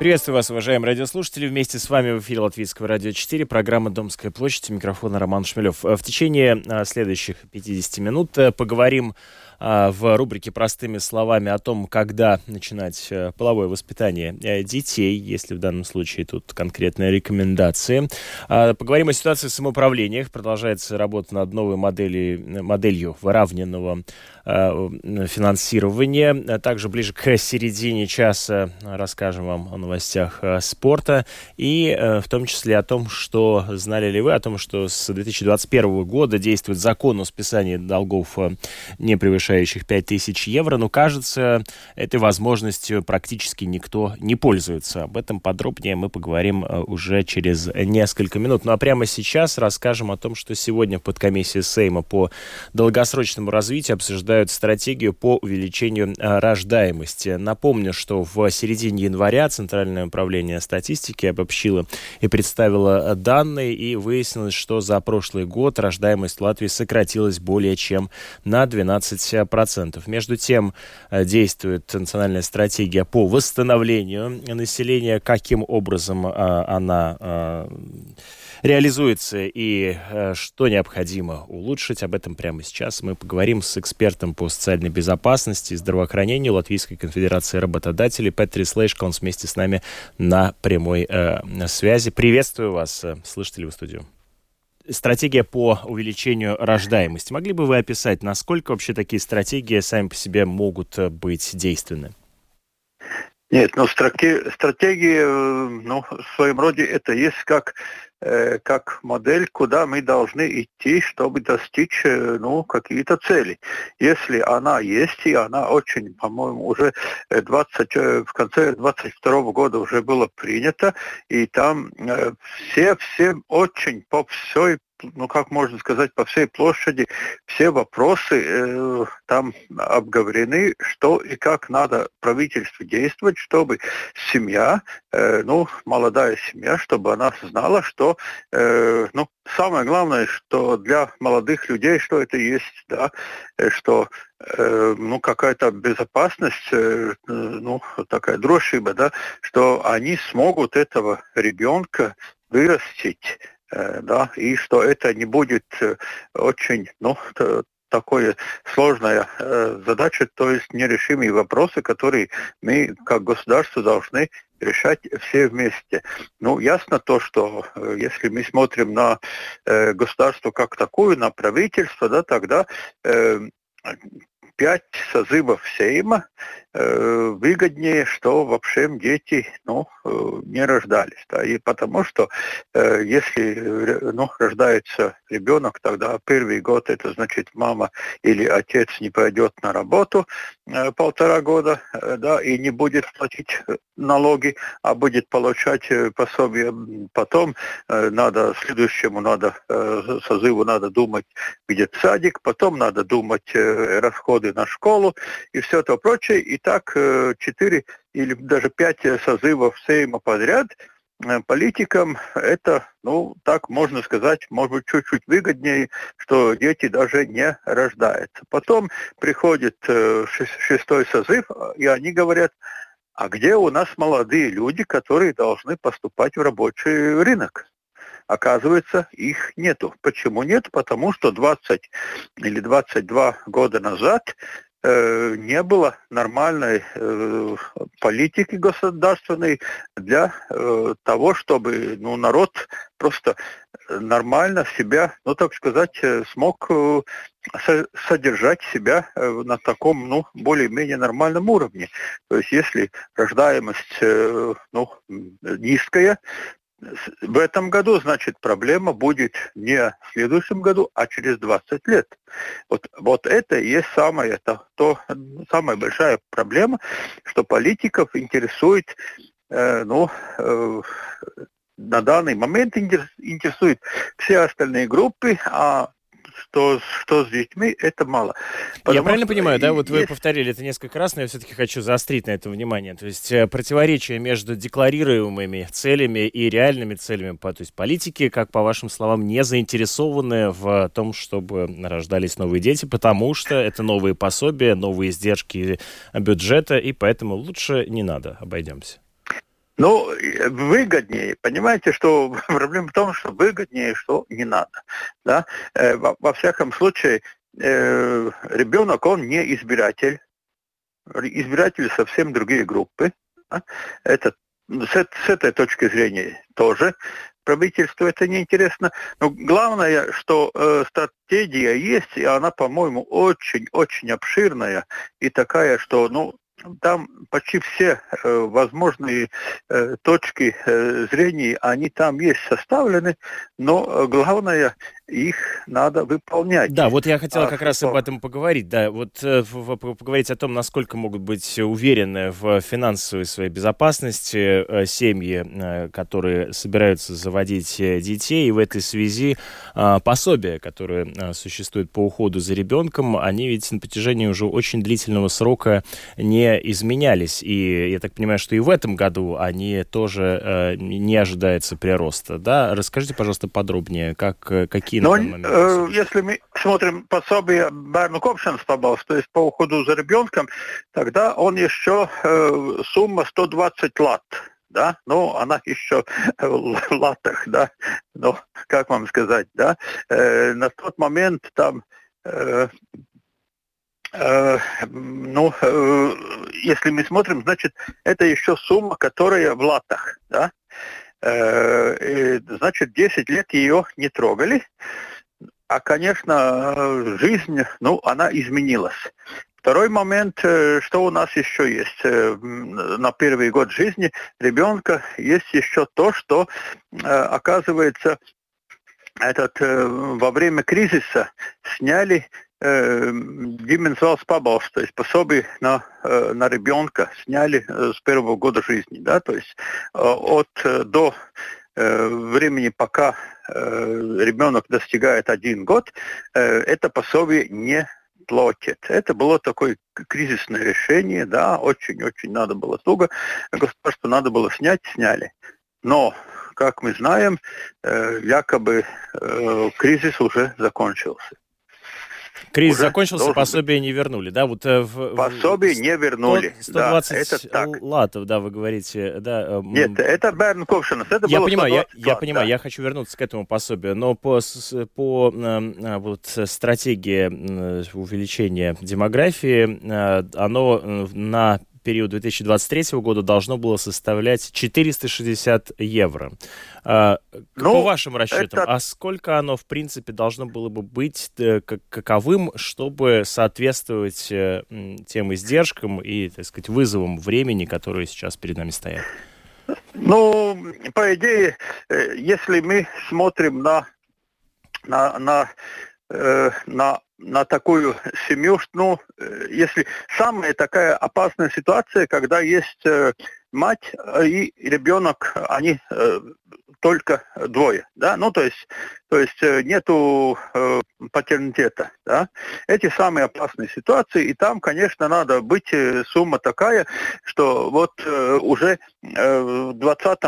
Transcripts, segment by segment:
Приветствую вас, уважаемые радиослушатели. Вместе с вами в эфире Латвийского радио 4, программа «Домская площадь», микрофона Роман Шмелев. В течение а, следующих 50 минут э, поговорим в рубрике «Простыми словами» о том, когда начинать э, половое воспитание э, детей, если в данном случае тут конкретные рекомендации. А, поговорим о ситуации в самоуправлениях. Продолжается работа над новой моделью, моделью выравненного финансирования. Также ближе к середине часа расскажем вам о новостях э, спорта и в том числе о том, что знали ли вы о том, что с 2021 года действует закон о списании долгов, не превышающих превышающих 5000 евро, но, кажется, этой возможностью практически никто не пользуется. Об этом подробнее мы поговорим э, уже через несколько минут. Ну а прямо сейчас расскажем о том, что сегодня под комиссией Сейма по долгосрочному развитию обсуждают стратегию по увеличению э, рождаемости. Напомню, что в середине января Центральное управление статистики обобщило и представило данные, и выяснилось, что за прошлый год рождаемость Латвии сократилась более чем на 12 процентов. Между тем э, действует национальная стратегия по восстановлению населения. Каким образом э, она э, реализуется и что необходимо улучшить. Об этом прямо сейчас мы поговорим с экспертом по социальной безопасности и здравоохранению Латвийской конфедерации работодателей Петри Слейшко. Он вместе с нами на прямой связи. Приветствую вас, слышите ли вы студию? Стратегия по увеличению рождаемости. Могли бы вы описать, насколько вообще такие стратегии сами по себе могут э, быть действенны? Нет, ну стратегии, э, ну, в своем роде это есть как, как модель, куда мы должны идти, чтобы достичь э, ну, какие-то цели. Если она есть, и она очень, по-моему, уже 20, э, в конце 22 года уже было принято, и там э, все, все очень по всей ну как можно сказать, по всей площади все вопросы э, там обговорены, что и как надо правительству действовать, чтобы семья, э, ну, молодая семья, чтобы она знала, что, э, ну, самое главное, что для молодых людей, что это есть, да, э, что э, ну, какая-то безопасность, э, ну, такая дрожжиба, да, что они смогут этого ребенка вырастить Э, да, и что это не будет э, очень, ну, такое сложная э, задача, то есть нерешимые вопросы, которые мы как государство должны решать все вместе. Ну, ясно то, что э, если мы смотрим на э, государство как такое, на правительство, да, тогда э, пять созывов Сейма э, выгоднее, что вообще дети ну, э, не рождались. Да, и потому что э, если э, ну, рождается ребенок, тогда первый год это значит мама или отец не пойдет на работу э, полтора года э, да, и не будет платить налоги, а будет получать э, пособие. Потом э, надо следующему надо э, созыву надо думать, где садик, потом надо думать э, расходы на школу и все это прочее. И так э, четыре или даже пять созывов Сейма подряд э, политикам это, ну, так можно сказать, может быть, чуть-чуть выгоднее, что дети даже не рождаются. Потом приходит э, шестой созыв, и они говорят, а где у нас молодые люди, которые должны поступать в рабочий рынок? Оказывается, их нету. Почему нет? Потому что 20 или 22 года назад э, не было нормальной э, политики государственной для э, того, чтобы ну, народ просто нормально себя, ну так сказать, э, смог э, содержать себя на таком, ну, более-менее нормальном уровне. То есть если рождаемость, ну, низкая, в этом году, значит, проблема будет не в следующем году, а через 20 лет. Вот, вот это и есть самая, это, то, самая большая проблема, что политиков интересует, э, ну, э, на данный момент интересуют все остальные группы, а что, что с детьми, это мало. Потому я правильно понимаю, да? Вот есть... вы повторили это несколько раз, но я все-таки хочу заострить на это внимание. То есть э, противоречие между декларируемыми целями и реальными целями. То есть политики, как по вашим словам, не заинтересованы в том, чтобы рождались новые дети, потому что это новые пособия, новые издержки бюджета, и поэтому лучше не надо, обойдемся. Ну, выгоднее. Понимаете, что проблема в том, что выгоднее, что не надо. Да? Э, во, во всяком случае, э, ребенок, он не избиратель. Избиратели совсем другие группы. Да? Это с, с этой точки зрения тоже правительству это не интересно. Но главное, что э, стратегия есть, и она, по-моему, очень-очень обширная и такая, что, ну, там почти все э, возможные э, точки э, зрения, они там есть составлены, но э, главное их надо выполнять. Да, вот я хотел а как что... раз об этом поговорить. Да, вот э, поговорить о том, насколько могут быть уверены в финансовой своей безопасности э, семьи, э, которые собираются заводить детей. И в этой связи пособия, которые существуют по уходу за ребенком, они ведь на протяжении уже очень длительного срока не изменялись. И я так понимаю, что и в этом году они тоже не ожидается прироста. Да? Расскажите, пожалуйста, подробнее, как, какие но э, если мы смотрим пособие Берну Копшенс побалс, то есть по уходу за ребенком, тогда он еще э, сумма 120 лат. Да, ну, она еще в латах, да, ну, как вам сказать, да, э, на тот момент там э, э, ну, э, если мы смотрим, значит, это еще сумма, которая в латах, да, Э, значит, 10 лет ее не трогали. А, конечно, жизнь, ну, она изменилась. Второй момент, э, что у нас еще есть э, на первый год жизни ребенка, есть еще то, что, оказывается, этот, во время кризиса сняли Дименсвалс Пабалс, то есть пособие на, э, на ребенка сняли э, с первого года жизни, да, то есть э, от до времени, пока ребенок достигает один год, это пособие не платит. Это было такое кризисное решение, да, очень-очень надо было туго, государство надо было снять, сняли. Но, как мы знаем, якобы кризис уже закончился. Кризис уже закончился, пособие быть. не вернули, да? Вот, э, в, пособие не вернули. 120 да, это так. латов, да, вы говорите, да. Э, Нет, это Берн Ковшинс, это я было понимаю, я, я понимаю, да. я хочу вернуться к этому пособию, но по, по э, вот, стратегии увеличения демографии, оно на период 2023 года должно было составлять 460 евро. А, ну, по вашим расчетам, это... а сколько оно, в принципе, должно было бы быть э, каковым, чтобы соответствовать э, тем издержкам и, так сказать, вызовам времени, которые сейчас перед нами стоят? Ну, по идее, э, если мы смотрим на, на, на, на на такую семью, ну, э, если самая такая опасная ситуация, когда есть э, мать и ребенок, они э, только двое, да, ну то есть, то есть нету э, патернитета, да. Эти самые опасные ситуации, и там, конечно, надо быть сумма такая, что вот э, уже э, в 20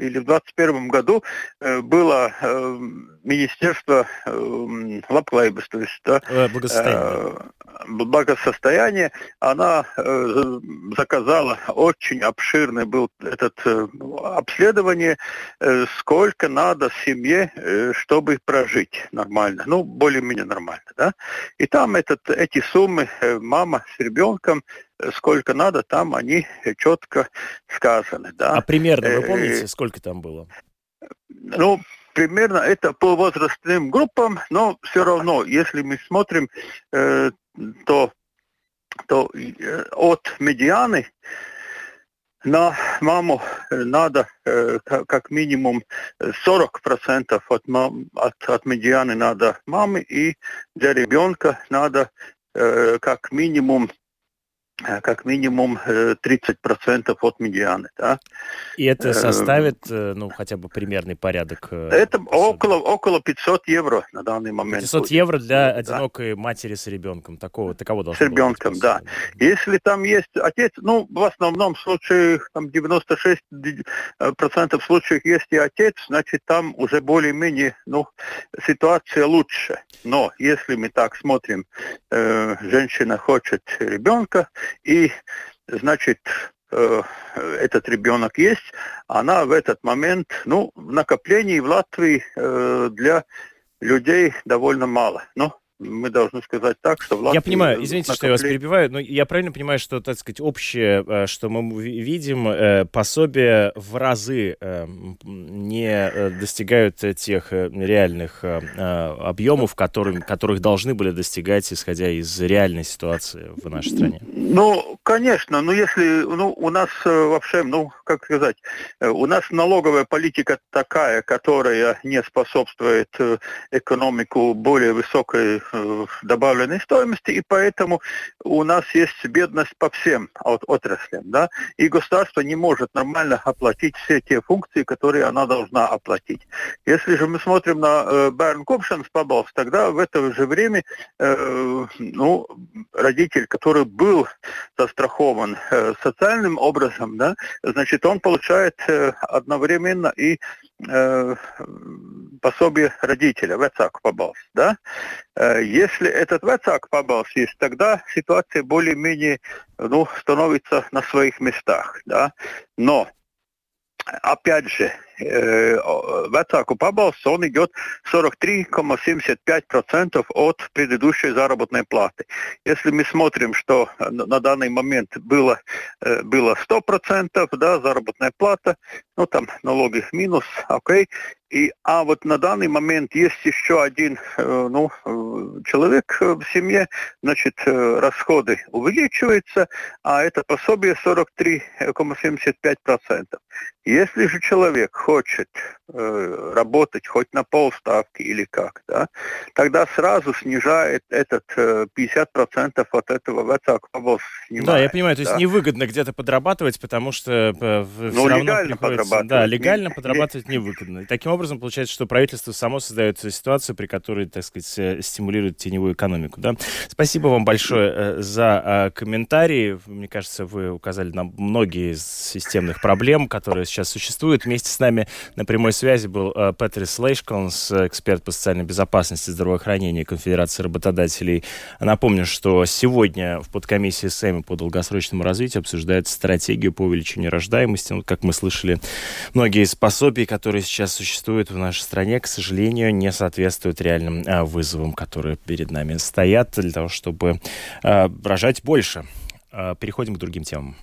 или в 21 году э, было э, Министерство э, Лаплайбас, то есть да, э, благосостояние. Э, благосостояние, она э, заказала очень обширный был этот э, обследование, э, сколько надо семье, э, чтобы прожить нормально, ну более-менее нормально, да. И там этот эти суммы э, мама с ребенком э, сколько надо, там они четко сказаны, да. А примерно вы э, помните, сколько там было? Ну, примерно это по возрастным группам, но все равно, если мы смотрим, э, то, то э, от медианы на маму надо э, как минимум 40% от, от, от медианы надо мамы, и для ребенка надо э, как минимум Э, как минимум 30% э, от медианы. Да? И это э, составит, ну, хотя бы примерный порядок? Это около, около 500 евро на данный момент. 500 будет. евро для одинокой да. матери с ребенком. Такого, таково должно С ребенком, быть, да. Если там есть отец, ну, в основном случаях, там 96% случаев есть и отец, значит, там уже более-менее, ну, ситуация лучше. Но если мы так смотрим, э, женщина хочет ребенка, и, значит, э, этот ребенок есть, она в этот момент, ну, в накоплении в Латвии э, для людей довольно мало. Но мы должны сказать так, что власть... Я понимаю, извините, накопление... что я вас перебиваю, но я правильно понимаю, что, так сказать, общее, э, что мы видим, э, пособия в разы э, не достигают тех реальных объемов, которым, которых должны были достигать, исходя из реальной ситуации в нашей стране? Ну, конечно, но если, ну, у нас вообще, ну, как сказать, у нас налоговая политика такая, которая не способствует экономику более высокой Э, добавленной стоимости, и поэтому у нас есть бедность по всем от, отраслям. Да? И государство не может нормально оплатить все те функции, которые она должна оплатить. Если же мы смотрим на э, Bern Koptions Pabals, тогда в это же время э, ну, родитель, который был застрахован социальным образом, да, значит, он получает одновременно и пособие родителя, вецак побалс, да? Если этот вецак побалс есть, тогда ситуация более-менее, ну, становится на своих местах, да? Но опять же, э, vecāku pabalsts, он идет 43,75% от предыдущей заработной платы. Если мы смотрим, что на данный момент было, э, было 100%, да, заработная плата, ну там налоги минус, окей, и, а вот на данный момент есть еще один э, ну, э, человек в семье, значит, э, расходы увеличиваются, а это пособие 43,75%. Если же человек хочет э, работать хоть на полставки или как, да, тогда сразу снижает этот э, 50% от этого вецаку Да, я понимаю, то есть невыгодно где-то подрабатывать, потому что э, ну, все равно приходится... Да, легально подрабатывать невыгодно. И таким образом получается, что правительство само создает ситуацию, при которой, так сказать, э, стимулирует теневую экономику, да. Спасибо вам большое э, за э, комментарии. Мне кажется, вы указали на многие из системных проблем, которые сейчас существуют. Вместе с нами на прямой связи был э, Петрис Лейшконс, эксперт по социальной безопасности и здравоохранению Конфедерации работодателей. Напомню, что сегодня в подкомиссии СЭМИ по долгосрочному развитию обсуждается стратегию по увеличению рождаемости. Ну, как мы слышали, многие из пособий, которые сейчас существуют в нашей стране, к сожалению, не соответствуют реальным а, вызовам, которые перед нами стоят для того, чтобы рожать больше. Переходим к другим темам.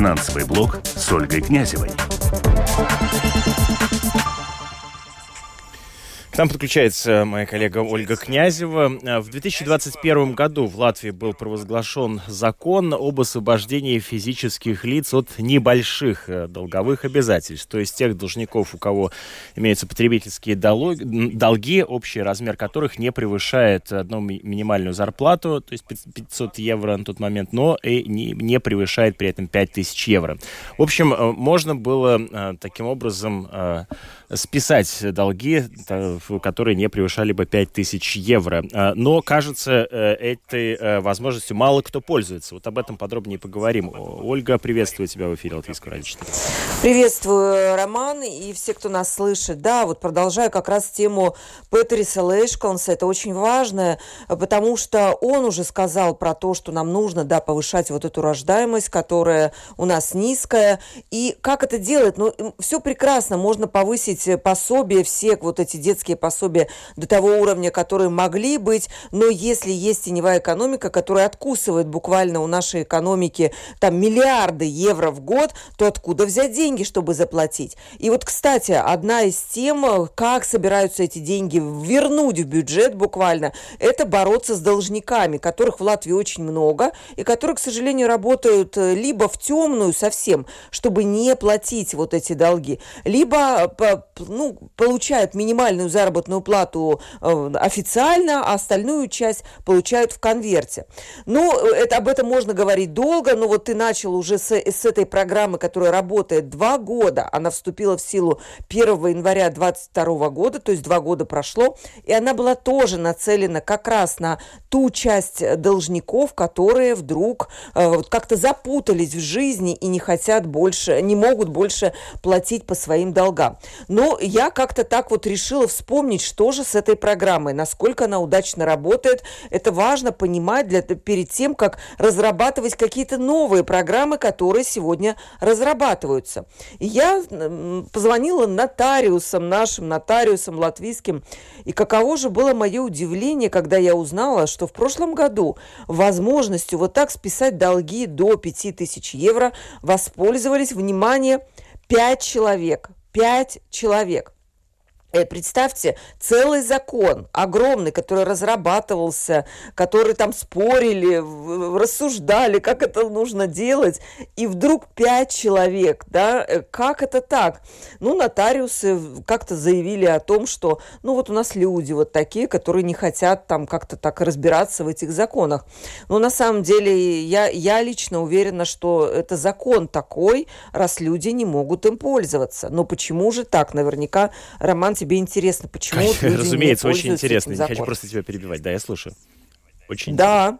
Финансовый блок с Ольгой Князевой. К нам подключается моя коллега Ольга Князева. В 2021 году в Латвии был провозглашен закон об освобождении физических лиц от небольших э, долговых обязательств, то есть тех должников, у кого имеются потребительские долги, общий размер которых не превышает одну минимальную зарплату, то есть 500 евро на тот момент, но и не, превышает при этом 5000 евро. В общем, э, можно было э, таким образом списать долги, которые не превышали бы 5000 евро. А, но, кажется, э, этой э, возможностью мало кто пользуется. Вот об этом подробнее поговорим. Ольга, приветствую тебя в эфире Латвийского радио 4. Приветствую, Роман, и все, кто нас слышит. Да, вот продолжаю как раз тему Петриса Лейшконса. Это очень важно, потому что он уже сказал про то, что нам нужно, да, повышать вот эту рождаемость, которая у нас низкая. И как это делать? Ну, все прекрасно. Можно повысить пособие, все вот эти детские пособия до того уровня, которые могли быть, но если есть теневая экономика, которая откусывает буквально у нашей экономики там миллиарды евро в год, то откуда взять деньги, чтобы заплатить? И вот, кстати, одна из тем, как собираются эти деньги вернуть в бюджет буквально, это бороться с должниками, которых в Латвии очень много, и которые, к сожалению, работают э, либо в темную совсем, чтобы не платить вот эти долги, либо ну, получают минимальную заработную плату э, официально, а остальную часть получают в конверте. Ну, это, об этом можно говорить долго, но вот ты начал уже с, с этой программы, которая работает два года. Она вступила в силу 1 января 2022 года, то есть два года прошло, и она была тоже нацелена как раз на ту часть должников, которые вдруг э, как-то запутались в жизни и не хотят больше, не могут больше платить по своим долгам. Но я как-то так вот решила вспомнить, что же с этой программой, насколько она удачно работает. Это важно понимать для, перед тем, как разрабатывать какие-то новые программы, которые сегодня разрабатываются. И я позвонила нотариусам, нашим нотариусам латвийским, и каково же было мое удивление, когда я узнала, что в прошлом году возможностью вот так списать долги до 5000 евро воспользовались, внимание, 5 человек. 5 человек. Э, представьте, целый закон огромный, который разрабатывался, который там спорили, рассуждали, как это нужно делать, и вдруг пять человек, да, э, как это так? Ну, нотариусы как-то заявили о том, что, ну, вот у нас люди вот такие, которые не хотят там как-то так разбираться в этих законах. Но на самом деле я, я лично уверена, что это закон такой, раз люди не могут им пользоваться. Но почему же так? Наверняка Роман тебе интересно, почему люди Разумеется, не очень интересно. Не хочу просто тебя перебивать. Да, я слушаю. Очень да.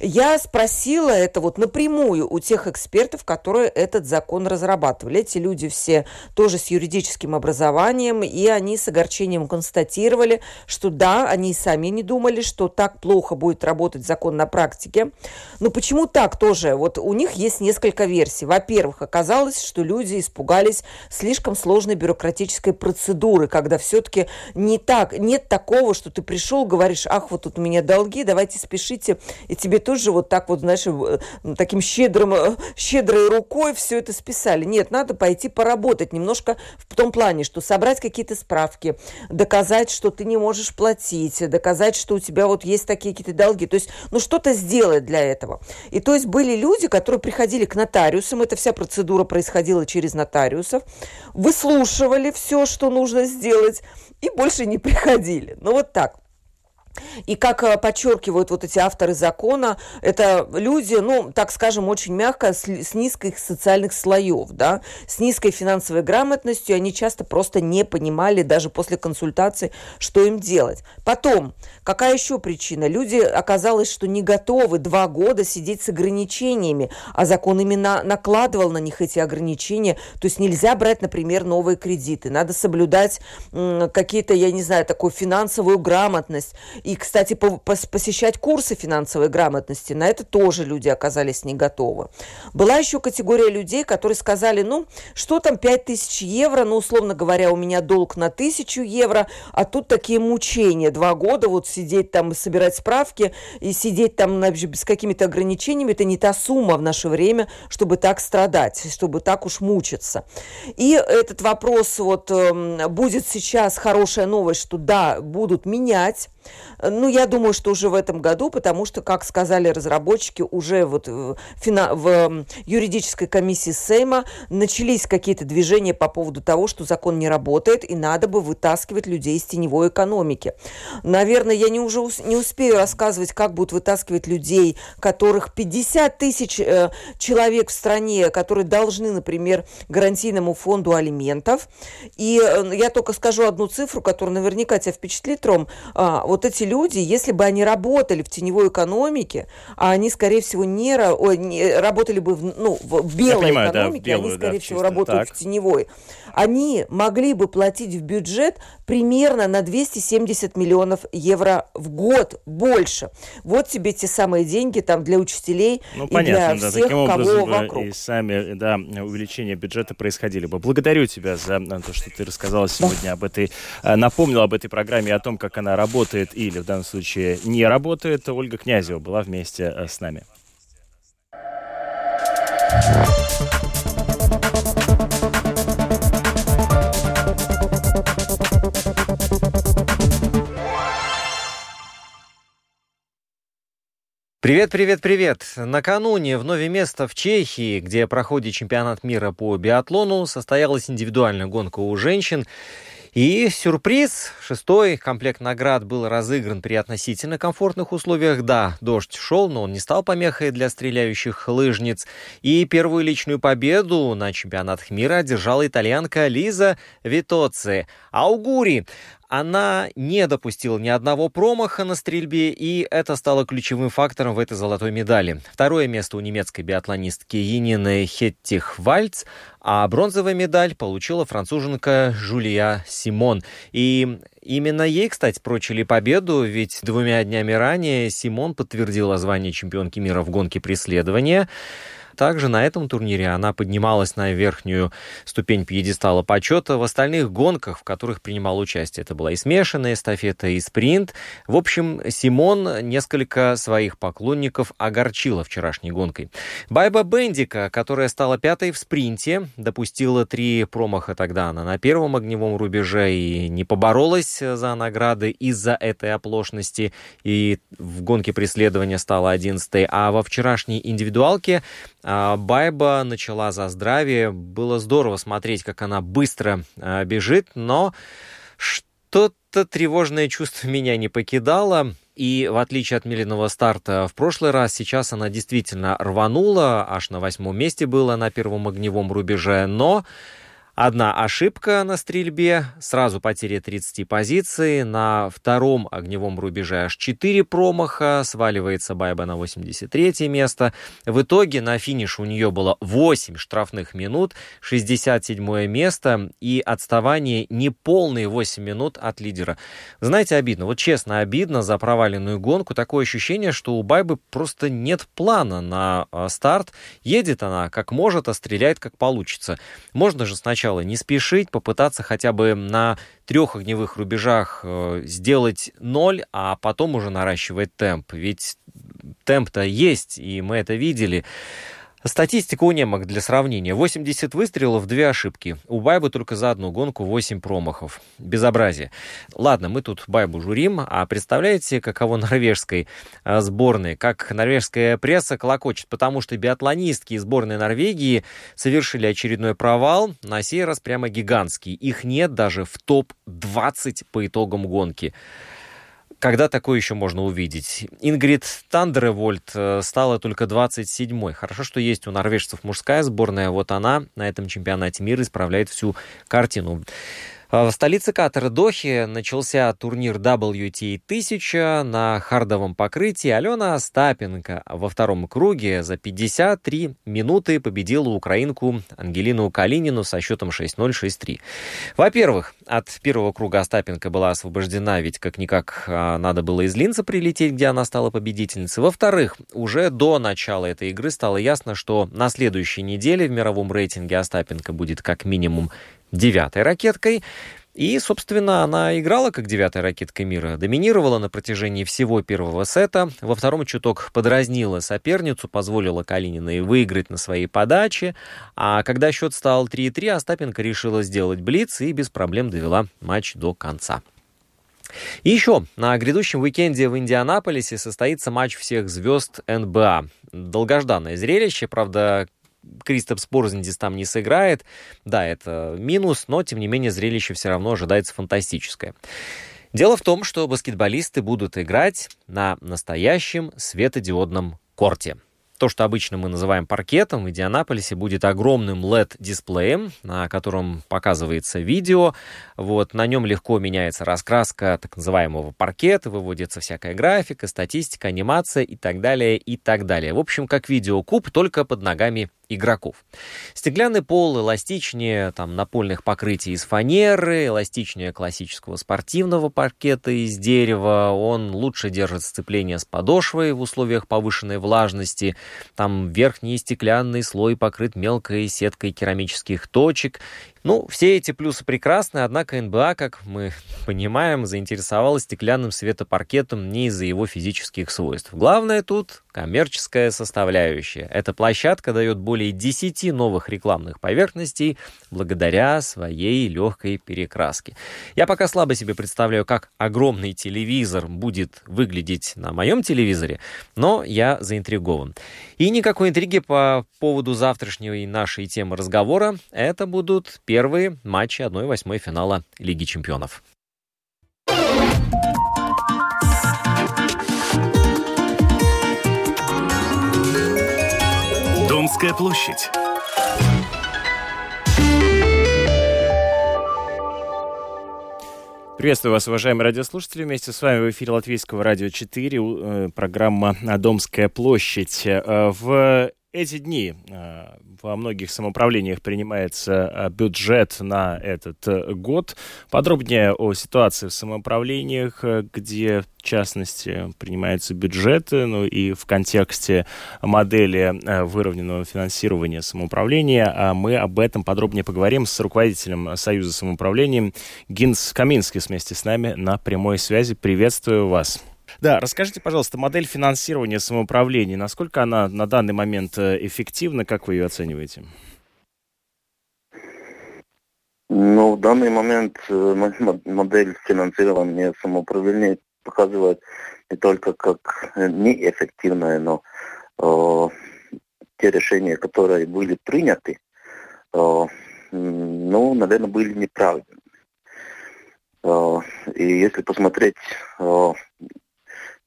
Я спросила это вот напрямую у тех экспертов, которые этот закон разрабатывали. Эти люди все тоже с юридическим образованием, и они с огорчением констатировали, что да, они сами не думали, что так плохо будет работать закон на практике. Но почему так тоже? Вот у них есть несколько версий. Во-первых, оказалось, что люди испугались слишком сложной бюрократической процедуры, когда все-таки не так, нет такого, что ты пришел, говоришь, ах, вот тут у меня долги, давайте спешите, и тебе тоже вот так вот, знаешь, э, таким щедрым, э, щедрой рукой все это списали. Нет, надо пойти поработать немножко в том плане, что собрать какие-то справки, доказать, что ты не можешь платить, доказать, что у тебя вот есть такие какие-то долги. То есть, ну, что-то сделать для этого. И то есть были люди, которые приходили к нотариусам, эта вся процедура происходила через нотариусов, выслушивали все, что нужно сделать, и больше не приходили. Ну, вот так. И как э, подчеркивают вот эти авторы закона, это люди, ну, так скажем, очень мягко, с, с низких социальных слоев, да, с низкой финансовой грамотностью, они часто просто не понимали даже после консультации, что им делать. Потом, какая еще причина? Люди оказалось, что не готовы два года сидеть с ограничениями, а закон именно накладывал на них эти ограничения, то есть нельзя брать, например, новые кредиты, надо соблюдать какие-то, я не знаю, такую финансовую грамотность, и, кстати, посещать курсы финансовой грамотности, на это тоже люди оказались не готовы. Была еще категория людей, которые сказали, ну, что там 5000 евро, ну, условно говоря, у меня долг на 1000 евро, а тут такие мучения, два года вот сидеть там и собирать справки, и сидеть там с какими-то ограничениями, это не та сумма в наше время, чтобы так страдать, чтобы так уж мучиться. И этот вопрос, вот, эм, будет сейчас хорошая новость, что да, будут менять ну, я думаю, что уже в этом году, потому что, как сказали разработчики, уже вот в, фина... в юридической комиссии Сейма начались какие-то движения по поводу того, что закон не работает, и надо бы вытаскивать людей из теневой экономики. Наверное, я не уже не успею рассказывать, как будут вытаскивать людей, которых 50 тысяч э, человек в стране, которые должны, например, гарантийному фонду алиментов. И э, я только скажу одну цифру, которая наверняка тебя впечатлит, Ром. А, вот эти люди, если бы они работали в теневой экономике, а они, скорее всего, не, ой, не работали бы в, ну, в белой понимаю, экономике, да, белую, они, скорее да, всего, работают так. в теневой, они могли бы платить в бюджет примерно на 270 миллионов евро в год больше. Вот тебе те самые деньги там для учителей ну, и понятно, для всех, да, таким образом кого вокруг. И сами, да, увеличение бюджета происходили бы. Благодарю тебя за то, что ты рассказала сегодня да. об этой, э, напомнила об этой программе, о том, как она работает или в данном случае не работает. Ольга Князева была вместе э, с нами. Привет, привет, привет! Накануне в Нове место в Чехии, где проходит чемпионат мира по биатлону, состоялась индивидуальная гонка у женщин. И сюрприз, шестой комплект наград был разыгран при относительно комфортных условиях. Да, дождь шел, но он не стал помехой для стреляющих лыжниц. И первую личную победу на чемпионатах мира одержала итальянка Лиза Витоци. Аугури Она не допустила ни одного промаха на стрельбе, и это стало ключевым фактором в этой золотой медали. Второе место у немецкой биатлонистки Енины Хеттих-Вальц, а бронзовая медаль получила француженка Жулия Симон. И именно ей, кстати, прочили победу, ведь двумя днями ранее Симон подтвердила звание чемпионки мира в гонке преследования. Также на этом турнире она поднималась на верхнюю ступень пьедестала почета. В остальных гонках, в которых принимал участие, это была и смешанная эстафета, и спринт. В общем, Симон несколько своих поклонников огорчила вчерашней гонкой. Байба Бендика, которая стала пятой в спринте, допустила три промаха тогда она на первом огневом рубеже и не поборолась за награды из-за этой оплошности. И в гонке преследования стала одиннадцатой. А во вчерашней индивидуалке Байба начала за здравие. Было здорово смотреть, как она быстро а, бежит, но что-то тревожное чувство меня не покидало. И в отличие от медленного старта в прошлый раз, сейчас она действительно рванула, аж на восьмом месте была на первом огневом рубеже, но Одна ошибка на стрельбе, сразу потеря 30 позиций, на втором огневом рубеже аж 4 промаха, сваливается Байба на 83 место. В итоге на финише у нее было 8 штрафных минут, 67 место и отставание неполные 8 минут от лидера. Знаете, обидно, вот честно обидно за проваленную гонку, такое ощущение, что у Байбы просто нет плана на а, старт, едет она как может, а стреляет как получится. Можно же сначала сначала не спешить, попытаться хотя бы на трех огневых рубежах э, сделать ноль, а потом уже наращивать темп. Ведь темп-то есть, и мы это видели. Статистика у немок для сравнения. 80 выстрелов, 2 ошибки. У Байбы только за одну гонку 8 промахов. Безобразие. Ладно, мы тут Байбу журим, а представляете, каково норвежской а, сборной? Как норвежская пресса колокочет, потому что биатлонистки сборной Норвегии совершили очередной провал, на сей раз прямо гигантский. Их нет даже в топ-20 по итогам гонки. Когда такое еще можно увидеть? Ингрид Тандеревольд э, стала только 27-й. Хорошо, что есть у норвежцев мужская сборная. Вот она на этом чемпионате мира исправляет всю картину. А в столице Катара Дохи начался турнир WTA 1000 на хардовом покрытии. Алена Остапенко во втором круге за 53 минуты победила украинку Ангелину Калинину со счетом 6-0-6-3. Во-первых, от первого круга Остапенко была освобождена, ведь как-никак а, надо было из Линца прилететь, где она стала победительницей. Во-вторых, уже до начала этой игры стало ясно, что на следующей неделе в мировом рейтинге Остапенко будет как минимум девятой ракеткой. И, собственно, она играла как девятая ракетка мира, доминировала на протяжении всего первого сета, во втором чуток подразнила соперницу, позволила Калининой выиграть на своей подаче, а когда счет стал 3-3, Остапенко решила сделать блиц и без проблем довела матч до конца. И еще, на грядущем уикенде в Индианаполисе состоится матч всех звезд НБА. Долгожданное зрелище, правда, Кристопс Порзиндис там не сыграет. Да, это минус, но, тем не менее, зрелище все равно ожидается фантастическое. Дело в том, что баскетболисты будут играть на настоящем светодиодном корте. То, что обычно мы называем паркетом, в Индианаполисе будет огромным LED-дисплеем, на котором показывается видео. Вот, на нем легко меняется раскраска так называемого паркета, выводится всякая графика, статистика, анимация и так далее, и так далее. В общем, как видеокуб, только под ногами игроков. Стеклянный пол эластичнее там, напольных покрытий из фанеры, эластичнее классического спортивного паркета из дерева. Он лучше держит сцепление с подошвой в условиях повышенной влажности. Там верхний стеклянный слой покрыт мелкой сеткой керамических точек. Ну, все эти плюсы прекрасны, однако НБА, как мы понимаем, заинтересовалась стеклянным светопаркетом не из-за его физических свойств. Главное тут коммерческая составляющая. Эта площадка дает более 10 новых рекламных поверхностей благодаря своей легкой перекраске. Я пока слабо себе представляю, как огромный телевизор будет выглядеть на моем телевизоре, но я заинтригован. И никакой интриги по поводу завтрашней нашей темы разговора. Это будут первые первые матчи 1-8 финала Лиги чемпионов. Домская площадь. Приветствую вас, уважаемые радиослушатели. Вместе с вами в эфире Латвийского радио 4, э, программа «Домская площадь». Э, в эти дни э, во многих самоуправлениях принимается э, бюджет на этот э, год. Подробнее о ситуации в самоуправлениях, где, в частности, принимаются бюджеты, ну и в контексте модели выровненного финансирования самоуправления. А мы об этом подробнее поговорим с руководителем Союза самоуправления Гинс Каминский вместе с нами на прямой связи. Приветствую вас. Да, расскажите, пожалуйста, модель финансирования самоуправления, насколько она на данный момент э, эффективна, как вы ее оцениваете? Ну, в данный момент э, модель финансирования самоуправления показывает не только как неэффективная, но э, те решения, которые были приняты, э, ну, наверное, были неправильными. Э, и если посмотреть э,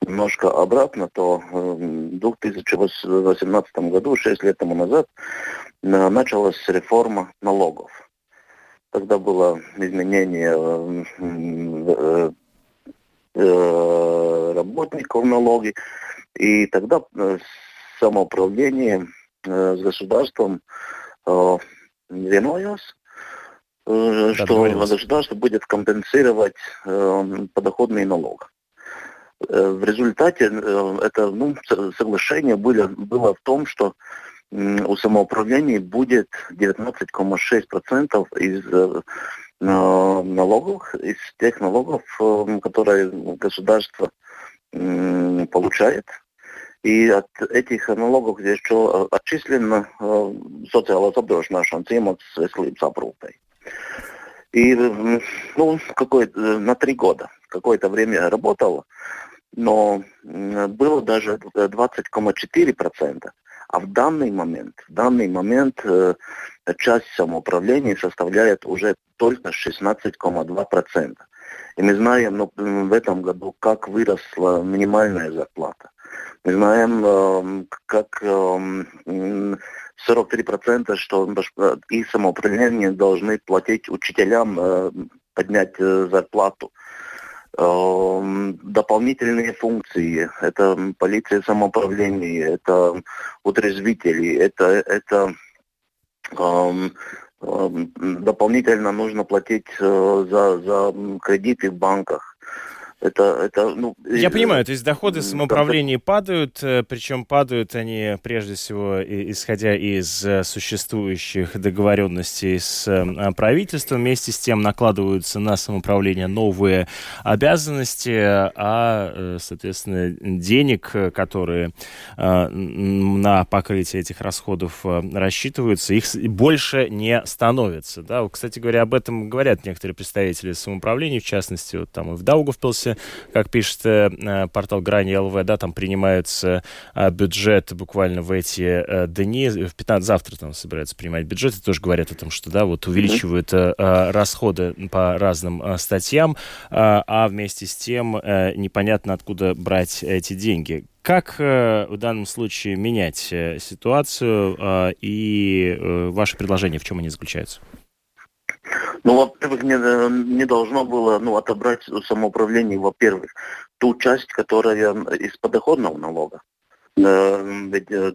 немножко обратно, то в 2018 году, 6 лет тому назад, началась реформа налогов. Тогда было изменение э, э, работников налоги, и тогда э, самоуправление с государством виновалось, что государство будет компенсировать подоходный налог. Э, в результате э, это ну, соглашение было, было в том, что у самоуправления будет 19,6% из э, налогов, из тех налогов, которые государство получает. И от этих налогов еще отчислено социālās apdrošināšanas iemaksas veselības aprūpei. И ну, какой, на три года какое-то время работал, но было даже 20,4%. А в данный момент, в данный момент э, часть самоуправления составляет уже только 16,2%. И мы знаем ну, в этом году, как выросла минимальная зарплата. Мы знаем, э, как э, 43%, что и самоуправление должны платить учителям, э, поднять э, зарплату. Эм, дополнительные функции, это полиция самоуправления, это утрезвители, это, это эм, эм, дополнительно нужно платить э, за, за кредиты в банках. Это, это, ну, Я понимаю, то есть доходы самоуправления да, падают, э, причем падают они прежде всего исходя из э, существующих договоренностей с э, правительством, вместе с тем накладываются на самоуправление новые обязанности, а, соответственно, денег, которые на покрытие этих расходов рассчитываются, их больше не становится. Да? Кстати говоря, об этом говорят некоторые представители самоуправления, в частности, вот там и в Даугавпилсе процессе, как пишет э, портал Грани ЛВ, да, там принимается э, бюджет буквально в эти э, дни, в 15 завтра там собираются принимать бюджет, и тоже говорят о том, что, да, вот увеличивают э, э, расходы по разным э, статьям, э, а вместе с тем э, непонятно, откуда брать эти деньги. Как э, в данном случае менять э, ситуацию э, и э, ваши предложения, в чем они заключаются? Ну, во-первых, не, не должно было ну, отобрать самоуправление, во-первых, ту часть, которая из подоходного налога. Ведь э,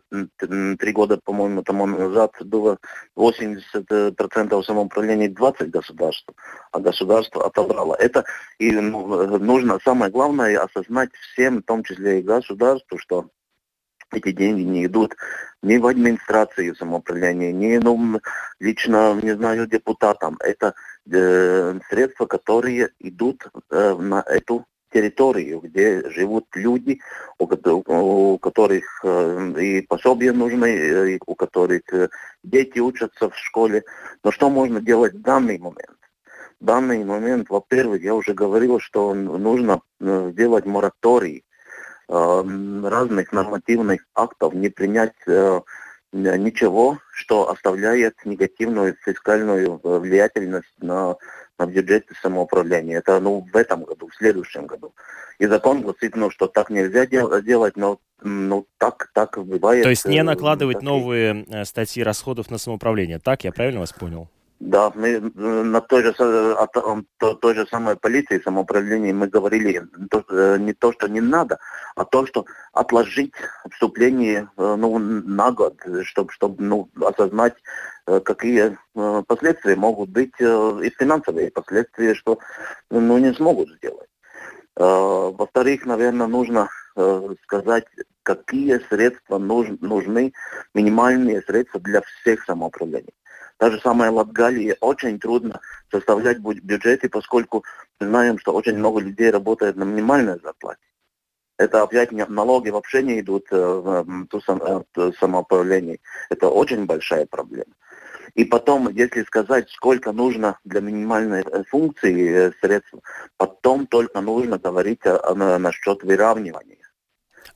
три года, по-моему, тому назад было 80% самоуправления 20 государств, а государство отобрало. Это и ну, нужно, самое главное, осознать всем, в том числе и государству, что эти деньги не идут ни в администрацию самоуправления, ни ну, лично, не знаю, депутатам. Это э, средства, которые идут э, на эту территорию, где живут люди, у, у которых э, и пособия нужны, и у которых э, дети учатся в школе. Но что можно делать в данный момент? В данный момент, во-первых, я уже говорил, что нужно э, сделать мораторий Эм, разных нормативных актов, не принять э, ничего, что оставляет негативную фискальную э, влиятельность на, на бюджет самоуправления. Это ну, в этом году, в следующем году. И закон гласит, ну, что так нельзя дел- делать, но ну, так, так бывает. То есть не э, накладывать такие... новые статьи расходов на самоуправление, так? Я правильно вас понял? Да, мы на той же, о, о той же самой полиции, самоуправлении мы говорили то, не то, что не надо, а то, что отложить вступление ну, на год, чтобы, чтобы ну, осознать, какие последствия могут быть и финансовые последствия, что ну, не смогут сделать. Во-вторых, наверное, нужно сказать, какие средства нужны, минимальные средства для всех самоуправлений. Та же самая Латгалия, очень трудно составлять бюджеты, поскольку знаем, что очень много людей работает на минимальной зарплате. Это опять налоги вообще не идут э, в ту э, самоуправление. Это очень большая проблема. И потом, если сказать, сколько нужно для минимальной э, функции средств, потом только нужно говорить о, насчет выравнивания.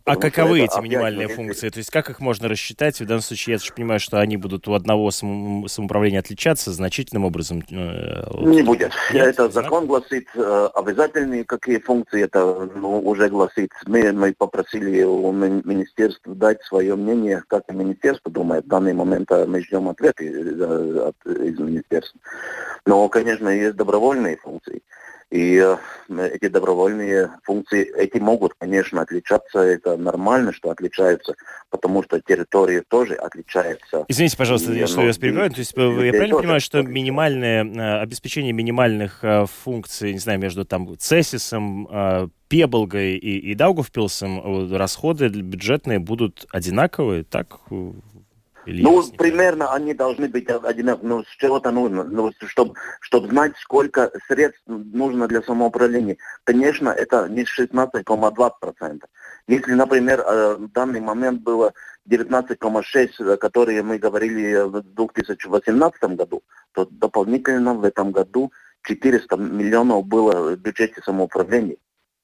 А каковы эти минимальные функции? То есть как их можно рассчитать? В данном случае я же понимаю, что они будут у одного самоуправления отличаться значительным образом. Э, Не будет. Нет, это закон гласит э, обязательные какие функции, это ну, уже гласит. Мы, мы попросили у министерства дать свое мнение, как министерство думает. В данный момент а мы ждем ответ из, э, из министерства. Но, конечно, есть добровольные функции. И э, эти добровольные функции, эти могут, конечно, отличаться. Это нормально, что отличаются, потому что территория тоже отличается. Извините, пожалуйста, и, что ну, я вас перебиваю. То есть э, я правильно понимаю, что минимальное э, обеспечение минимальных функций, не знаю, между там Цесисом, Пеболгой и, и Даугавпилсом расходы бюджетные будут одинаковые, так или ну, примерно они должны быть одинаковые. Ну, с чего-то нужно, ну, чтобы, чтобы знать, сколько средств нужно для самоуправления. Конечно, это не 16,2%. Если, например, э, в данный момент было 19,6, которые мы говорили в 2018 году, то дополнительно в этом году 400 миллионов было в бюджете самоуправления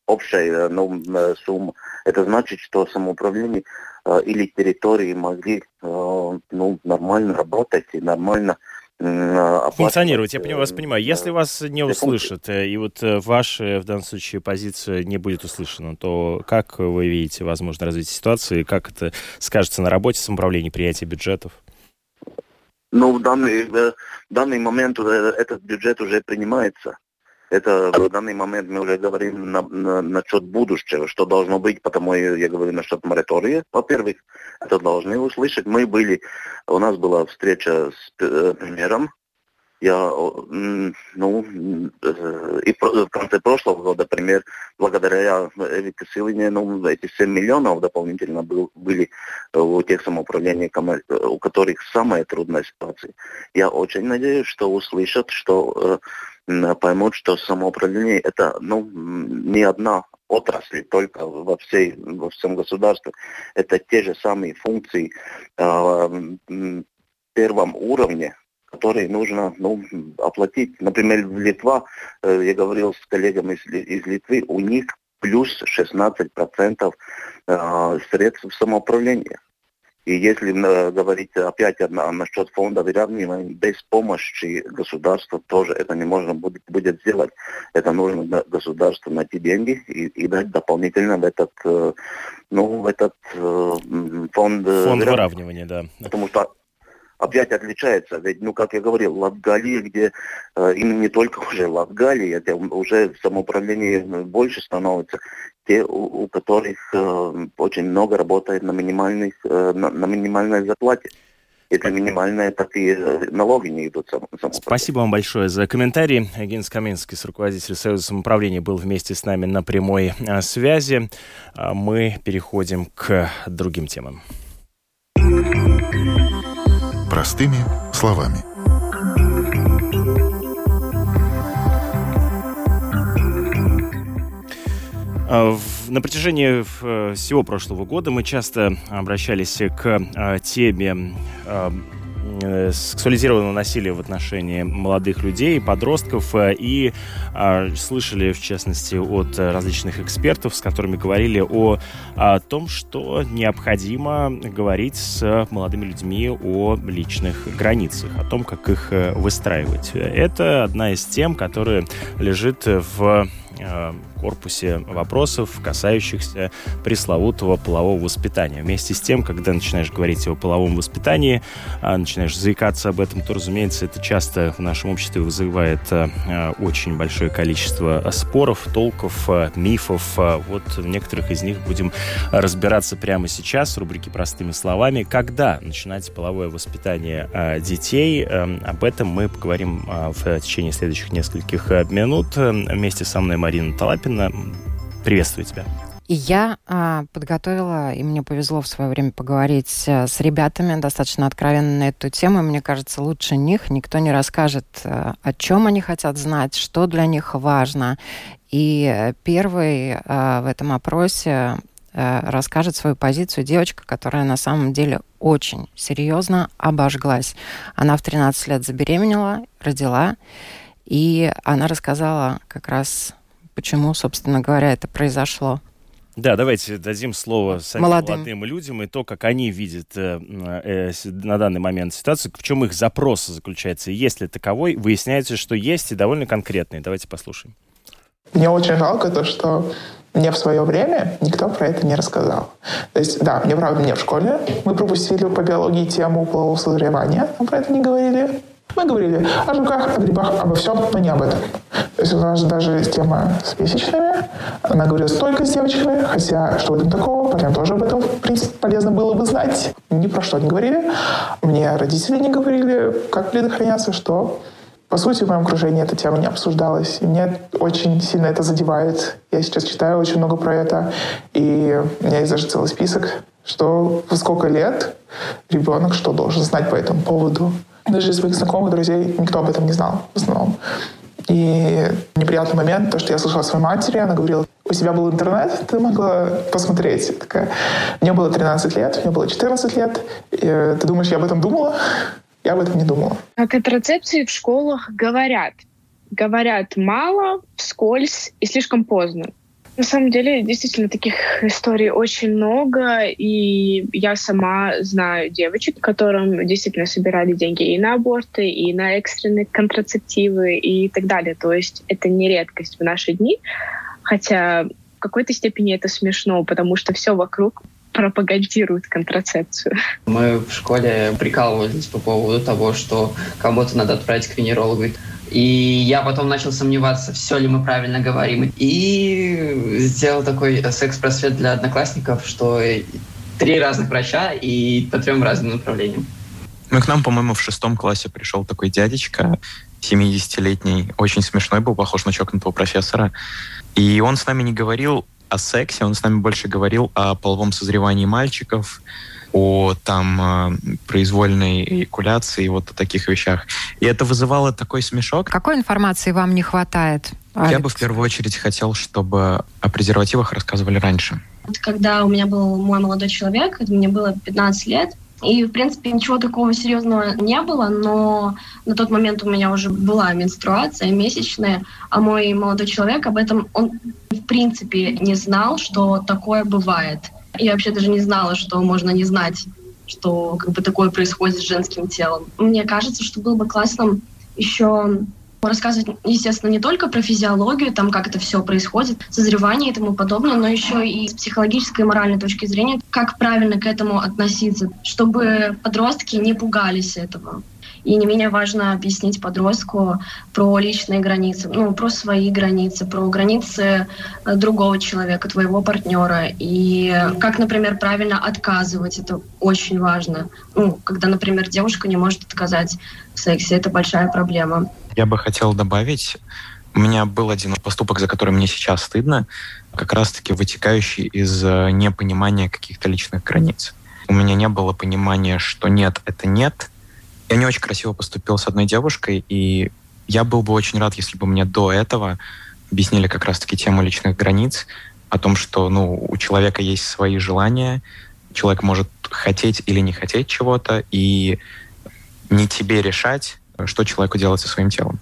общая ну, сумма. Это значит, что самоуправление э, или территории могли э, ну, нормально работать и нормально функционировать. Я понимаю, вас понимаю. Если вас не услышат, и вот ваша, в данном случае, позиция не будет услышана, то как вы видите возможно развитие ситуации, как это скажется на работе самоуправления, принятия бюджетов? Ну, в данный, в данный момент этот бюджет уже принимается. Это в данный момент мы уже говорим на, на, насчет будущего, что должно быть, потому я, говорю насчет моратория. Во-первых, это должны услышать. Мы были, у нас была встреча с э, премьером. Я, ну, э, и в конце прошлого года премьер, благодаря Эвике Силине, ну, эти 7 миллионов дополнительно был, были у тех самоуправлений, у которых самая трудная ситуация. Я очень надеюсь, что услышат, что э, поймут, что самоуправление это ну, не одна отрасль только во, всей, во всем государстве. Это те же самые функции э, первом уровне, которые нужно ну, оплатить. Например, в Литва, э, я говорил с коллегами из, из Литвы, у них плюс 16% э, средств самоуправления. И если э, говорить опять насчет фонда выравнивания, без помощи государства тоже это не можно будет, будет сделать. Это нужно государству найти деньги и, и дать дополнительно в этот, э, ну, в этот э, фонд, фонд выравнивания. да. Потому что опять отличается. Ведь, ну, как я говорил, Латгалия, где э, и не только уже Латгалия, это уже самоуправление больше становится, те, у, у которых э, очень много работает на, минимальных, э, на, на минимальной зарплате. Это минимальные такие э, налоги не идут сам, Спасибо вам большое за комментарий. Генс Каменский, руководитель Союза самоуправления, был вместе с нами на прямой э, связи. А мы переходим к другим темам. Простыми словами. А, на протяжении э, всего прошлого года мы часто обращались к а, теме Э, сексуализированного насилия в отношении молодых людей, подростков, э, и а, слышали, в частности, от различных экспертов, с которыми говорили о, о том, что необходимо говорить с молодыми людьми о личных границах, о том, как их э, выстраивать. Это одна из тем, которая лежит в корпусе вопросов, касающихся пресловутого полового воспитания. Вместе с тем, когда начинаешь говорить о половом воспитании, начинаешь заикаться об этом, то, разумеется, это часто в нашем обществе вызывает очень большое количество споров, толков, мифов. Вот в некоторых из них будем разбираться прямо сейчас в рубрике «Простыми словами». Когда начинать половое воспитание детей? Эм, об этом мы поговорим в течение следующих нескольких минут. Вместе со мной Марина Талапина. Приветствую тебя. И я а, подготовила, и мне повезло в свое время поговорить а, с ребятами достаточно откровенно на эту тему. Мне кажется, лучше них никто не расскажет, а, о чем они хотят знать, что для них важно. И первый а, в этом опросе а, расскажет свою позицию девочка, которая на самом деле очень серьезно обожглась. Она в 13 лет забеременела, родила, и она рассказала как раз, почему, собственно говоря, это произошло. Да, давайте дадим слово самим молодым, молодым людям и то, как они видят э, э, на данный момент ситуацию, в чем их запрос заключается. И есть ли таковой, выясняется, что есть и довольно конкретный. Давайте послушаем. Мне очень жалко то, что мне в свое время никто про это не рассказал. То есть, да, мне правда, мне в школе мы пропустили по биологии тему полового созревания, нам про это не говорили. Мы говорили о жуках, о грибах, обо всем, но не об этом. То есть у нас даже тема с месячными, она говорилась только с девочками, хотя что в этом такого, парням тоже об этом, в принципе, полезно было бы знать. Ни про что не говорили. Мне родители не говорили, как предохраняться, что по сути, в моем окружении эта тема не обсуждалась. И мне очень сильно это задевает. Я сейчас читаю очень много про это. И у меня есть даже целый список, что во сколько лет ребенок что должен знать по этому поводу. Даже из своих знакомых, друзей никто об этом не знал в основном. И неприятный момент, то, что я слышала своей матери, она говорила, у тебя был интернет, ты могла посмотреть. Я такая, мне было 13 лет, мне было 14 лет. И, ты думаешь, я об этом думала? Я об этом не думала. О контрацепции в школах говорят. Говорят мало, вскользь и слишком поздно. На самом деле, действительно, таких историй очень много, и я сама знаю девочек, которым действительно собирали деньги и на аборты, и на экстренные контрацептивы и так далее. То есть это не редкость в наши дни, хотя в какой-то степени это смешно, потому что все вокруг пропагандируют контрацепцию. Мы в школе прикалывались по поводу того, что кого-то надо отправить к венерологу. И я потом начал сомневаться, все ли мы правильно говорим. И сделал такой секс-просвет для одноклассников, что три разных врача и по трем разным направлениям. Ну, к нам, по-моему, в шестом классе пришел такой дядечка, 70-летний, очень смешной был, похож на чокнутого профессора. И он с нами не говорил о сексе, он с нами больше говорил о половом созревании мальчиков, о там э, произвольной эякуляции, вот о таких вещах. И это вызывало такой смешок. Какой информации вам не хватает? Алекс? Я бы в первую очередь хотел, чтобы о презервативах рассказывали раньше. Когда у меня был мой молодой человек, мне было 15 лет, и, в принципе, ничего такого серьезного не было, но на тот момент у меня уже была менструация месячная, а мой молодой человек об этом, он в принципе не знал, что такое бывает. Я вообще даже не знала, что можно не знать, что как бы такое происходит с женским телом. Мне кажется, что было бы классно еще рассказывать, естественно, не только про физиологию, там, как это все происходит, созревание и тому подобное, но еще и с психологической и моральной точки зрения, как правильно к этому относиться, чтобы подростки не пугались этого. И не менее важно объяснить подростку про личные границы, ну, про свои границы, про границы э, другого человека, твоего партнера. И как, например, правильно отказывать, это очень важно. Ну, когда, например, девушка не может отказать в сексе, это большая проблема. Я бы хотел добавить, у меня был один поступок, за который мне сейчас стыдно, как раз-таки вытекающий из э, непонимания каких-то личных границ. У меня не было понимания, что нет, это нет, я не очень красиво поступил с одной девушкой, и я был бы очень рад, если бы мне до этого объяснили как раз-таки тему личных границ, о том, что ну, у человека есть свои желания, человек может хотеть или не хотеть чего-то, и не тебе решать, что человеку делать со своим телом.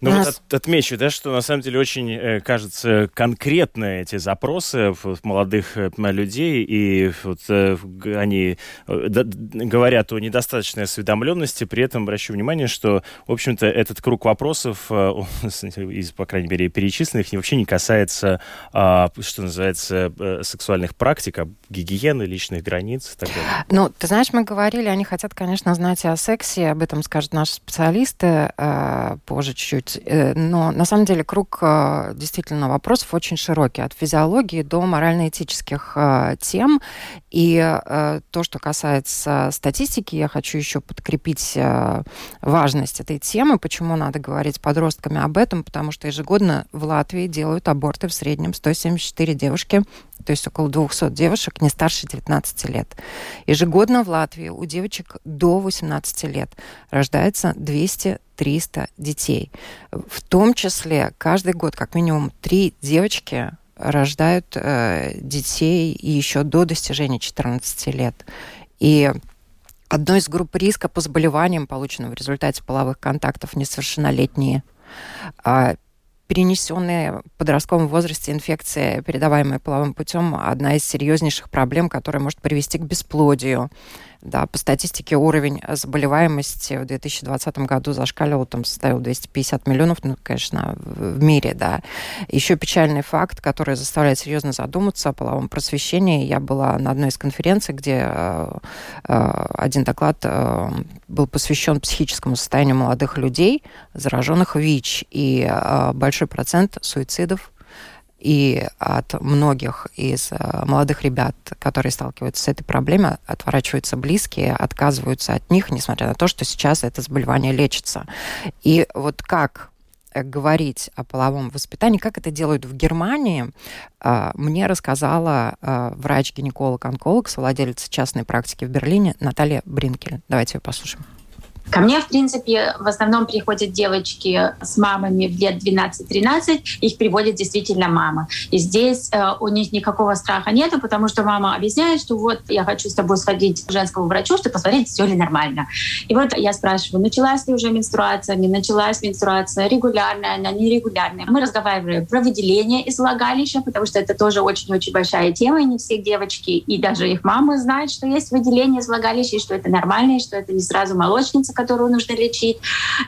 Ну, нас... вот от, отмечу, да, что на самом деле очень, э, кажется, конкретные эти запросы молодых э, людей, и вот э, они говорят о недостаточной осведомленности, при этом обращу внимание, что, в общем-то, этот круг вопросов, из, по крайней мере, перечисленных, вообще не касается, а, что называется, сексуальных практик, а гигиены, личных границ и так далее. Ну, ты знаешь, мы говорили, они хотят, конечно, знать и о сексе, об этом скажут наши специалисты позже чуть-чуть Э, но на самом деле круг э, действительно вопросов очень широкий, от физиологии до морально-этических э, тем. И то, что касается статистики, я хочу еще подкрепить важность этой темы, почему надо говорить подростками об этом, потому что ежегодно в Латвии делают аборты в среднем 174 девушки то есть около 200 девушек не старше 19 лет. Ежегодно в Латвии у девочек до 18 лет рождается 200-300 детей. В том числе каждый год как минимум три девочки рождают э, детей еще до достижения 14 лет. И одной из групп риска по заболеваниям, полученным в результате половых контактов несовершеннолетние, перенесенная в подростковом возрасте инфекция, передаваемая половым путем, одна из серьезнейших проблем, которая может привести к бесплодию. Да, по статистике уровень заболеваемости в 2020 году зашкаливал, там составил 250 миллионов, ну, конечно, в мире, да. Еще печальный факт, который заставляет серьезно задуматься о половом просвещении. Я была на одной из конференций, где э, э, один доклад э, был посвящен психическому состоянию молодых людей, зараженных ВИЧ, и э, большой процент суицидов и от многих из э, молодых ребят, которые сталкиваются с этой проблемой, отворачиваются близкие, отказываются от них, несмотря на то, что сейчас это заболевание лечится. И вот как э, говорить о половом воспитании, как это делают в Германии, э, мне рассказала врач-гинеколог-онколог, совладелец частной практики в Берлине Наталья Бринкель. Давайте ее послушаем. Ко мне, в принципе, в основном приходят девочки с мамами в лет 12-13, их приводит действительно мама. И здесь э, у них никакого страха нету, потому что мама объясняет, что вот я хочу с тобой сходить к женскому врачу, чтобы посмотреть, все ли нормально. И вот я спрашиваю, началась ли уже менструация, не началась менструация, регулярная она, нерегулярная. Мы разговариваем про выделение из влагалища, потому что это тоже очень-очень большая тема, и не все девочки, и даже их мамы знают, что есть выделение из влагалища, и что это нормально, и что это не сразу молочница, которую нужно лечить.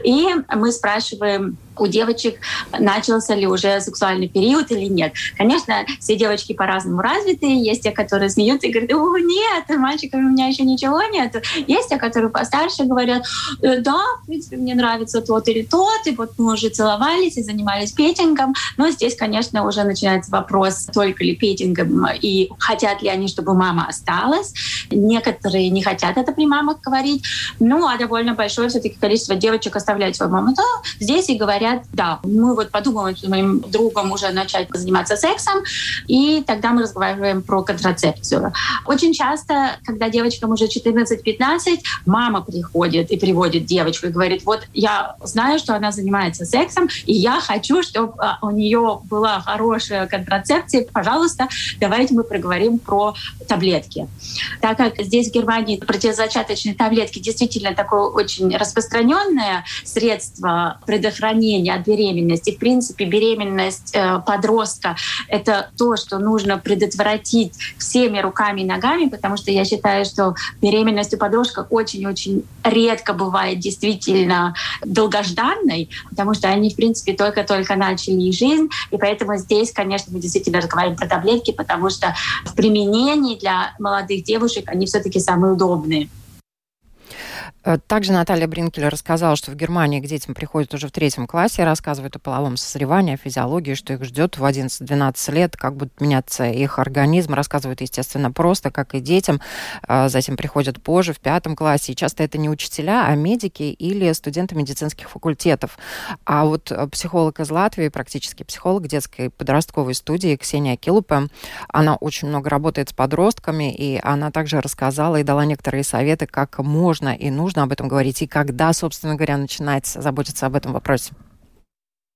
И мы спрашиваем у девочек начался ли уже сексуальный период или нет. Конечно, все девочки по-разному развиты. Есть те, которые смеются и говорят, о, нет, мальчиками у меня еще ничего нет. Есть те, которые постарше говорят, «Э, да, в принципе, мне нравится тот или тот, и вот мы уже целовались и занимались петингом. Но здесь, конечно, уже начинается вопрос, только ли петингом и хотят ли они, чтобы мама осталась. Некоторые не хотят это при мамах говорить. Ну, а довольно большое все-таки количество девочек оставляют свою маму да, здесь и говорят, говорят, да, мы вот подумаем с моим другом уже начать заниматься сексом, и тогда мы разговариваем про контрацепцию. Очень часто, когда девочкам уже 14-15, мама приходит и приводит девочку и говорит, вот я знаю, что она занимается сексом, и я хочу, чтобы а, у нее была хорошая контрацепция, пожалуйста, давайте мы проговорим про таблетки. Так как здесь в Германии противозачаточные таблетки действительно такое очень распространенное средство предохранения волнение от беременности. В принципе, беременность э, подростка — это то, что нужно предотвратить всеми руками и ногами, потому что я считаю, что беременность у подростка очень-очень редко бывает действительно долгожданной, потому что они, в принципе, только-только начали жизнь. И поэтому здесь, конечно, мы действительно разговариваем про таблетки, потому что в применении для молодых девушек они все-таки самые удобные. Э, также Наталья Бринкель рассказала, что в Германии к детям приходят уже в третьем классе, рассказывают о половом созревании, о физиологии, что их ждет в 11-12 лет, как будет меняться их организм. Рассказывают, естественно, просто, как и детям. А затем приходят позже, в пятом классе. И часто это не учителя, а медики или студенты медицинских факультетов. А вот э, психолог из Латвии, практически психолог детской подростковой студии Ксения Килупе, она очень много работает с подростками, и она также рассказала и дала некоторые советы, как можно и нужно нужно об этом говорить и когда, собственно говоря, начинать заботиться об этом вопросе?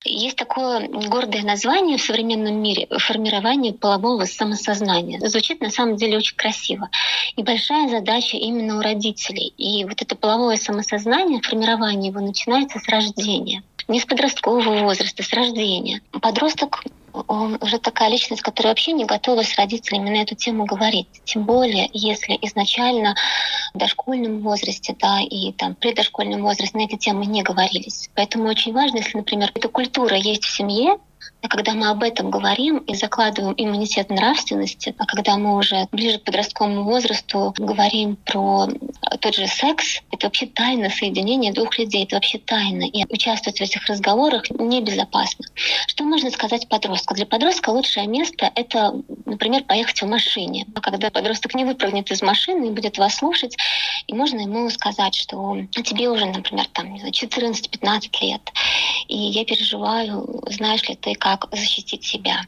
Есть такое гордое название в современном мире — формирование полового самосознания. Звучит на самом деле очень красиво. И большая задача именно у родителей. И вот это половое самосознание, формирование его начинается с рождения. не с подросткового возраста, с рождения. Подросток он уже такая личность, которая вообще не готова с родителями на эту тему говорить. Тем более, если изначально в дошкольном возрасте, да, и там преддошкольном возрасте на эти темы не говорились. Поэтому очень важно, если, например, эта культура есть в семье, а когда мы об этом говорим и закладываем иммунитет нравственности, а когда мы уже ближе к подростковому возрасту говорим про тот же секс, это вообще тайна соединения двух людей, это вообще тайна. И участвовать в этих разговорах небезопасно. Что можно сказать подростку? Для подростка лучшее место — это, например, поехать в машине. А когда подросток не выпрыгнет из машины и будет вас слушать, и можно ему сказать, что тебе уже, например, там, 14-15 лет, и я переживаю, знаешь ли ты, как защитить себя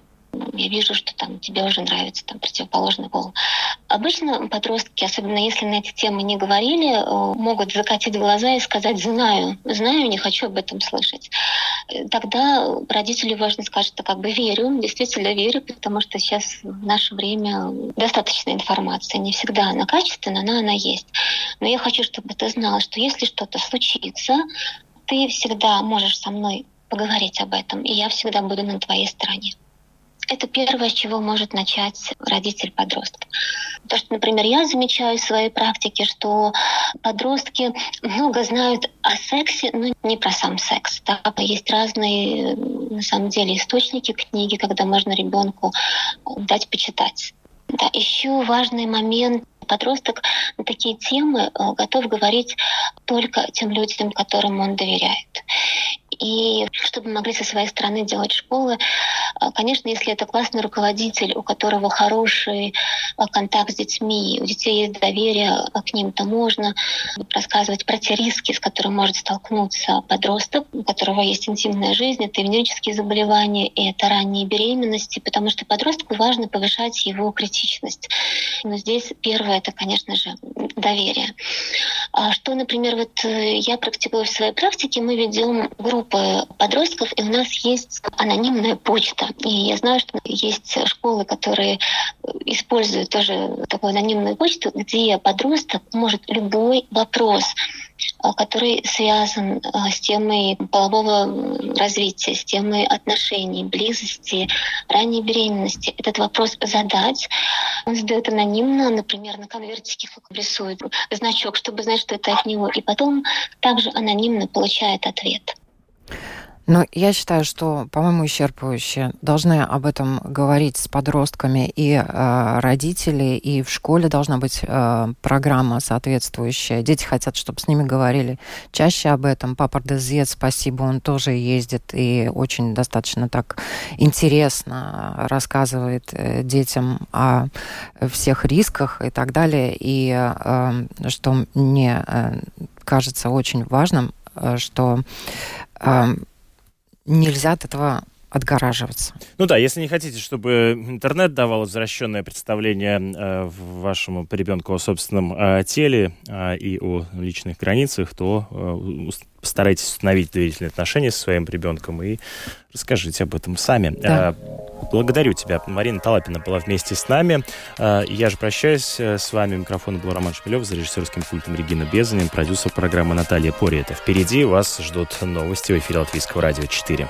я вижу, что там тебе уже нравится там противоположный пол. Обычно подростки, особенно если на эти темы не говорили, э, могут закатить глаза и сказать «знаю, знаю, не хочу об этом слышать». Тогда родителю важно сказать, что как бы верю, действительно верю, потому что сейчас в наше время достаточно информации. Не всегда она качественная, но она есть. Но я хочу, чтобы ты знал, что если что-то случится, ты всегда можешь со мной поговорить об этом, и я всегда буду на твоей стороне. Это первое, с чего может начать родитель подростка. То, что, например, я замечаю в своей практике, что подростки много знают о сексе, но не про сам секс. Да? Есть разные, на самом деле, источники книги, когда можно ребенку дать почитать. Да, еще важный момент подросток на такие темы э, готов говорить только тем людям, которым он доверяет. И чтобы могли со своей стороны делать школы, э, конечно, если это классный руководитель, у которого хороший э, контакт с детьми, у детей есть доверие к ним, то можно рассказывать про те риски, с которыми может столкнуться подросток, у которого есть интимная жизнь, это венерические заболевания и это ранние беременности, потому что подростку важно повышать его критичность. Но здесь первое это, конечно же, доверие. А что, например, вот э, я практикую в своей практике, мы ведем группы подростков, и у нас есть анонимная почта. И я знаю, что есть школы, которые используют тоже такую анонимную почту, где подросток может любой вопрос Э, который связан э, с темой полового развития, с темой отношений, близости, ранней беременности. Этот вопрос задать. Он задает анонимно, например, на конвертике рисует значок, чтобы знать, что это от него, и потом также анонимно получает ответ. Но я считаю, что, по-моему, исчерпывающе должны об этом говорить с подростками и э, родители, и в школе должна быть э, программа соответствующая. Дети хотят, чтобы с ними говорили чаще об этом. Папа Дезет, спасибо, он тоже ездит и очень достаточно так интересно рассказывает э, детям о всех рисках и так далее. И э, что мне э, кажется очень важным, что нельзя от этого отгораживаться. Ну да, если не хотите, чтобы интернет давал возвращенное представление э, вашему ребенку о собственном э, теле э, и о личных границах, то э, постарайтесь установить доверительные отношения со своим ребенком и расскажите об этом сами. Да. Э, благодарю тебя. Марина Талапина была вместе с нами. Э, я же прощаюсь э, с вами. Микрофон был Роман Шпилев, за режиссерским пультом Регина Безанин, продюсер программы Наталья Пори. Это впереди вас ждут новости в эфире Латвийского радио 4.